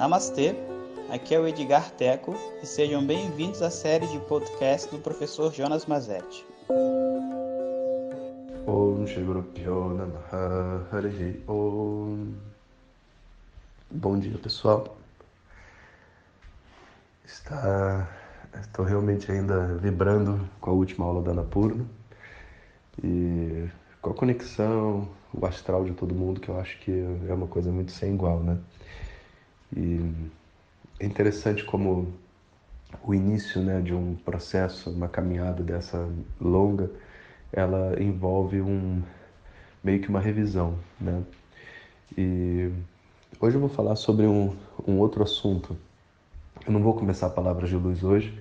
Namastê, aqui é o Edgar Teco e sejam bem-vindos à série de podcast do professor Jonas Mazetti. Om Om. Bom dia, pessoal. Está... Estou realmente ainda vibrando com a última aula da Anapurna e com a conexão, o astral de todo mundo, que eu acho que é uma coisa muito sem igual, né? E é interessante como o início né, de um processo, uma caminhada dessa longa, ela envolve um meio que uma revisão, né? E hoje eu vou falar sobre um, um outro assunto. Eu não vou começar a palavras de luz hoje.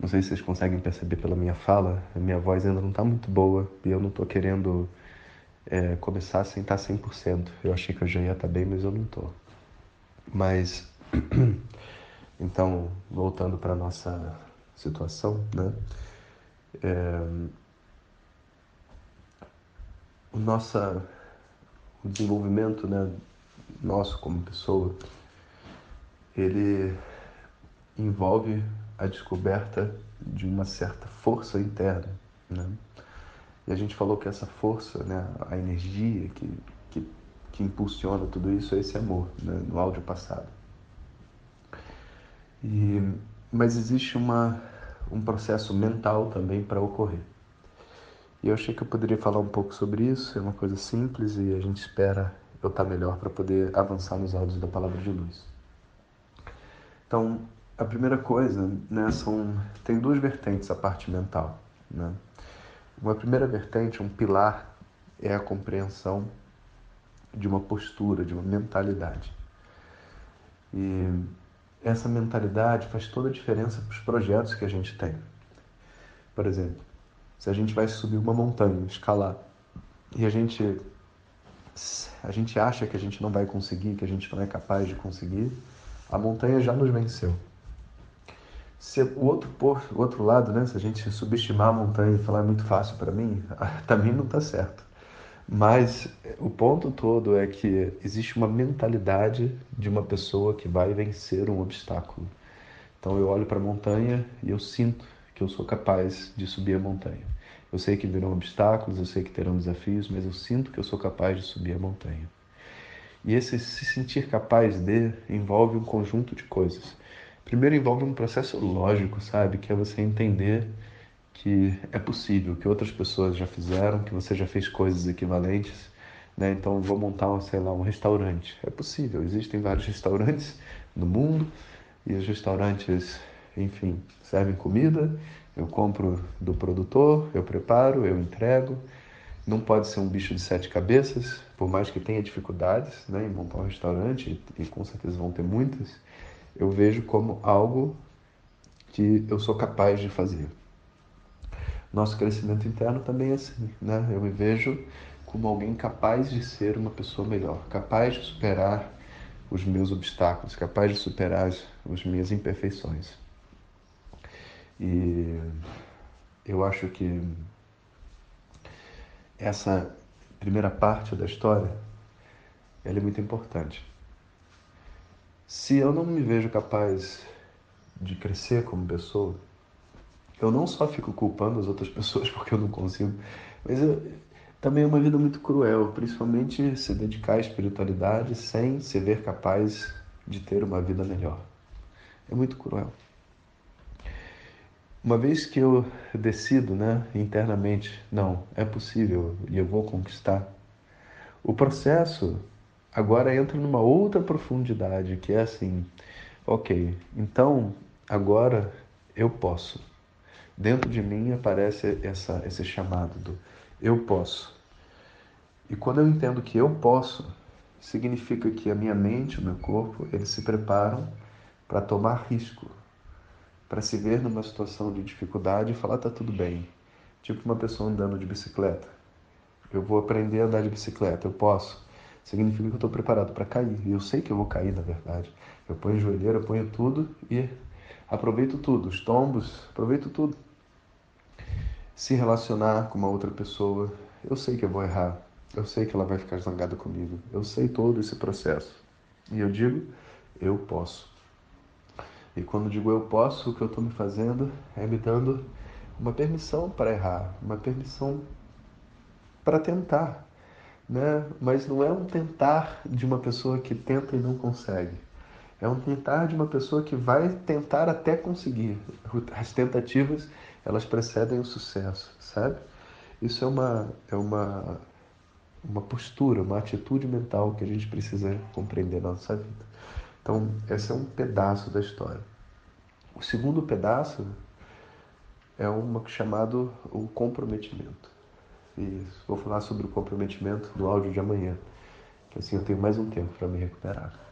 Não sei se vocês conseguem perceber pela minha fala, a minha voz ainda não está muito boa e eu não estou querendo é, começar sem estar 100%. Eu achei que eu já ia estar bem, mas eu não estou. Mas, então, voltando para nossa situação, né? É, o, nossa, o desenvolvimento né, nosso como pessoa, ele envolve a descoberta de uma certa força interna, né? E a gente falou que essa força, né, a energia que, que impulsiona tudo isso é esse amor, né, no áudio passado. E, mas existe uma, um processo mental também para ocorrer. E eu achei que eu poderia falar um pouco sobre isso, é uma coisa simples e a gente espera eu estar melhor para poder avançar nos áudios da palavra de luz. Então, a primeira coisa, né, são, tem duas vertentes a parte mental. Né? Uma primeira vertente, um pilar, é a compreensão de uma postura, de uma mentalidade. E essa mentalidade faz toda a diferença para os projetos que a gente tem. Por exemplo, se a gente vai subir uma montanha, escalar, e a gente a gente acha que a gente não vai conseguir, que a gente não é capaz de conseguir, a montanha já nos venceu. Se o outro por, o outro lado, né, se a gente subestimar a montanha e falar é muito fácil para mim, também não está certo. Mas o ponto todo é que existe uma mentalidade de uma pessoa que vai vencer um obstáculo. Então eu olho para a montanha e eu sinto que eu sou capaz de subir a montanha. Eu sei que virão obstáculos, eu sei que terão desafios, mas eu sinto que eu sou capaz de subir a montanha. E esse se sentir capaz de envolve um conjunto de coisas. Primeiro envolve um processo lógico, sabe? Que é você entender que é possível, que outras pessoas já fizeram, que você já fez coisas equivalentes, né? Então vou montar, sei lá, um restaurante. É possível, existem vários restaurantes no mundo e os restaurantes, enfim, servem comida, eu compro do produtor, eu preparo, eu entrego. Não pode ser um bicho de sete cabeças, por mais que tenha dificuldades né, em montar um restaurante, e com certeza vão ter muitas, eu vejo como algo que eu sou capaz de fazer. Nosso crescimento interno também é assim, né? Eu me vejo como alguém capaz de ser uma pessoa melhor, capaz de superar os meus obstáculos, capaz de superar as, as minhas imperfeições. E eu acho que essa primeira parte da história ela é muito importante. Se eu não me vejo capaz de crescer como pessoa, eu não só fico culpando as outras pessoas porque eu não consigo, mas eu, também é uma vida muito cruel, principalmente se dedicar à espiritualidade sem se ver capaz de ter uma vida melhor. É muito cruel. Uma vez que eu decido, né, internamente, não, é possível e eu vou conquistar, o processo agora entra numa outra profundidade, que é assim, ok, então agora eu posso dentro de mim aparece essa, esse chamado do eu posso. E quando eu entendo que eu posso, significa que a minha mente, o meu corpo, eles se preparam para tomar risco, para se ver numa situação de dificuldade e falar tá tudo bem. Tipo uma pessoa andando de bicicleta. Eu vou aprender a andar de bicicleta, eu posso. Significa que eu estou preparado para cair. E eu sei que eu vou cair, na verdade. Eu ponho joelheira, eu ponho tudo e aproveito tudo, os tombos, aproveito tudo. Se relacionar com uma outra pessoa, eu sei que eu vou errar, eu sei que ela vai ficar zangada comigo, eu sei todo esse processo. E eu digo Eu posso. E quando digo eu posso, o que eu estou me fazendo é me dando uma permissão para errar, uma permissão para tentar, né? Mas não é um tentar de uma pessoa que tenta e não consegue. É um tentar de uma pessoa que vai tentar até conseguir. As tentativas, elas precedem o sucesso, sabe? Isso é uma é uma uma postura, uma atitude mental que a gente precisa compreender na nossa vida. Então, esse é um pedaço da história. O segundo pedaço é uma chamado o comprometimento. E vou falar sobre o comprometimento no áudio de amanhã, que assim eu tenho mais um tempo para me recuperar.